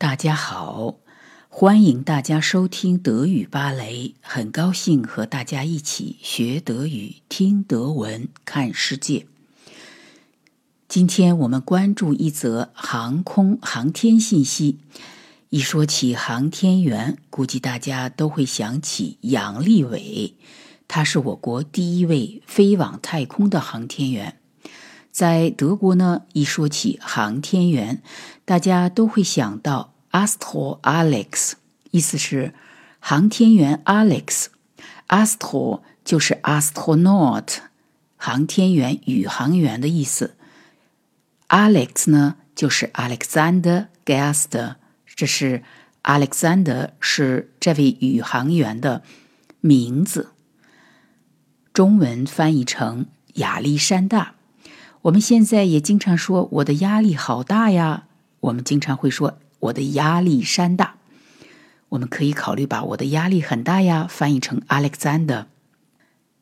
大家好，欢迎大家收听德语芭蕾。很高兴和大家一起学德语、听德文、看世界。今天我们关注一则航空航天信息。一说起航天员，估计大家都会想起杨利伟，他是我国第一位飞往太空的航天员。在德国呢，一说起航天员，大家都会想到 Astro Alex，意思是航天员 Alex。Astro 就是 astronaut，航天员、宇航员的意思。Alex 呢，就是 Alexander Gast，这是 Alexander 是这位宇航员的名字。中文翻译成亚历山大。我们现在也经常说我的压力好大呀。我们经常会说我的压力山大。我们可以考虑把我的压力很大呀翻译成 Alexander。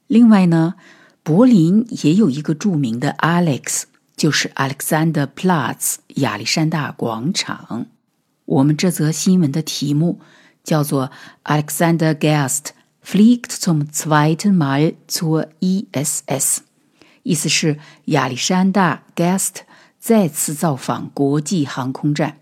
另外呢，柏林也有一个著名的 Alex，就是 Alexander Platz 亚历山大广场。我们这则新闻的题目叫做 Alexander Gerst fliegt zum zweiten Mal zur ISS。意思是亚历山大 Guest 再次造访国际航空站。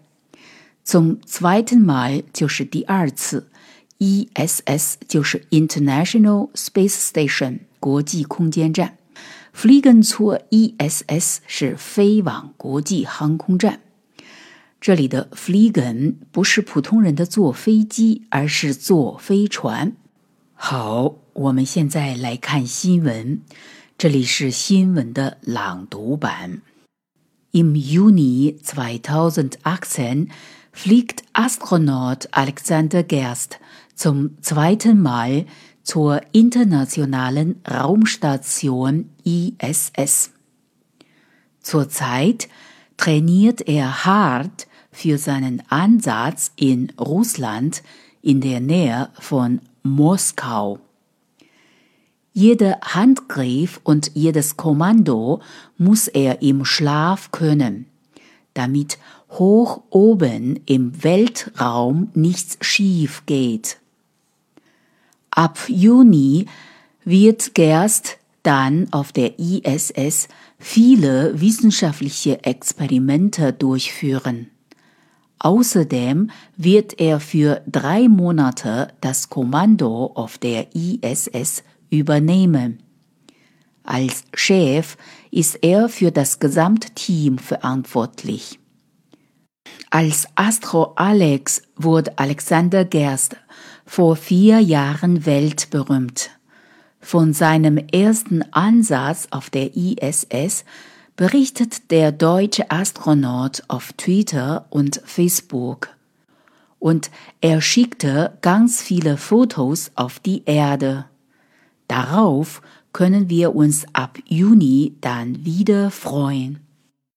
从 zweiten Mal 就是第二次，ESS 就是 International Space Station 国际空间站，fliegen zur ISS 是飞往国际航空站。这里的 fliegen 不是普通人的坐飞机，而是坐飞船。好，我们现在来看新闻。这里是新闻的朗读版。Im Juni 2018 fliegt Astronaut Alexander Gerst zum zweiten Mal zur internationalen Raumstation ISS. Zurzeit trainiert er hart für seinen Ansatz in Russland in der Nähe von Moskau. Jeder Handgriff und jedes Kommando muss er im Schlaf können, damit hoch oben im Weltraum nichts schief geht. Ab Juni wird Gerst dann auf der ISS viele wissenschaftliche Experimente durchführen. Außerdem wird er für drei Monate das Kommando auf der ISS übernehmen. Als Chef ist er für das Gesamtteam verantwortlich. Als Astro Alex wurde Alexander Gerst vor vier Jahren weltberühmt. Von seinem ersten Ansatz auf der ISS berichtet der deutsche Astronaut auf Twitter und Facebook. Und er schickte ganz viele Fotos auf die Erde. Darauf können wir uns ab Juni dann wieder freuen.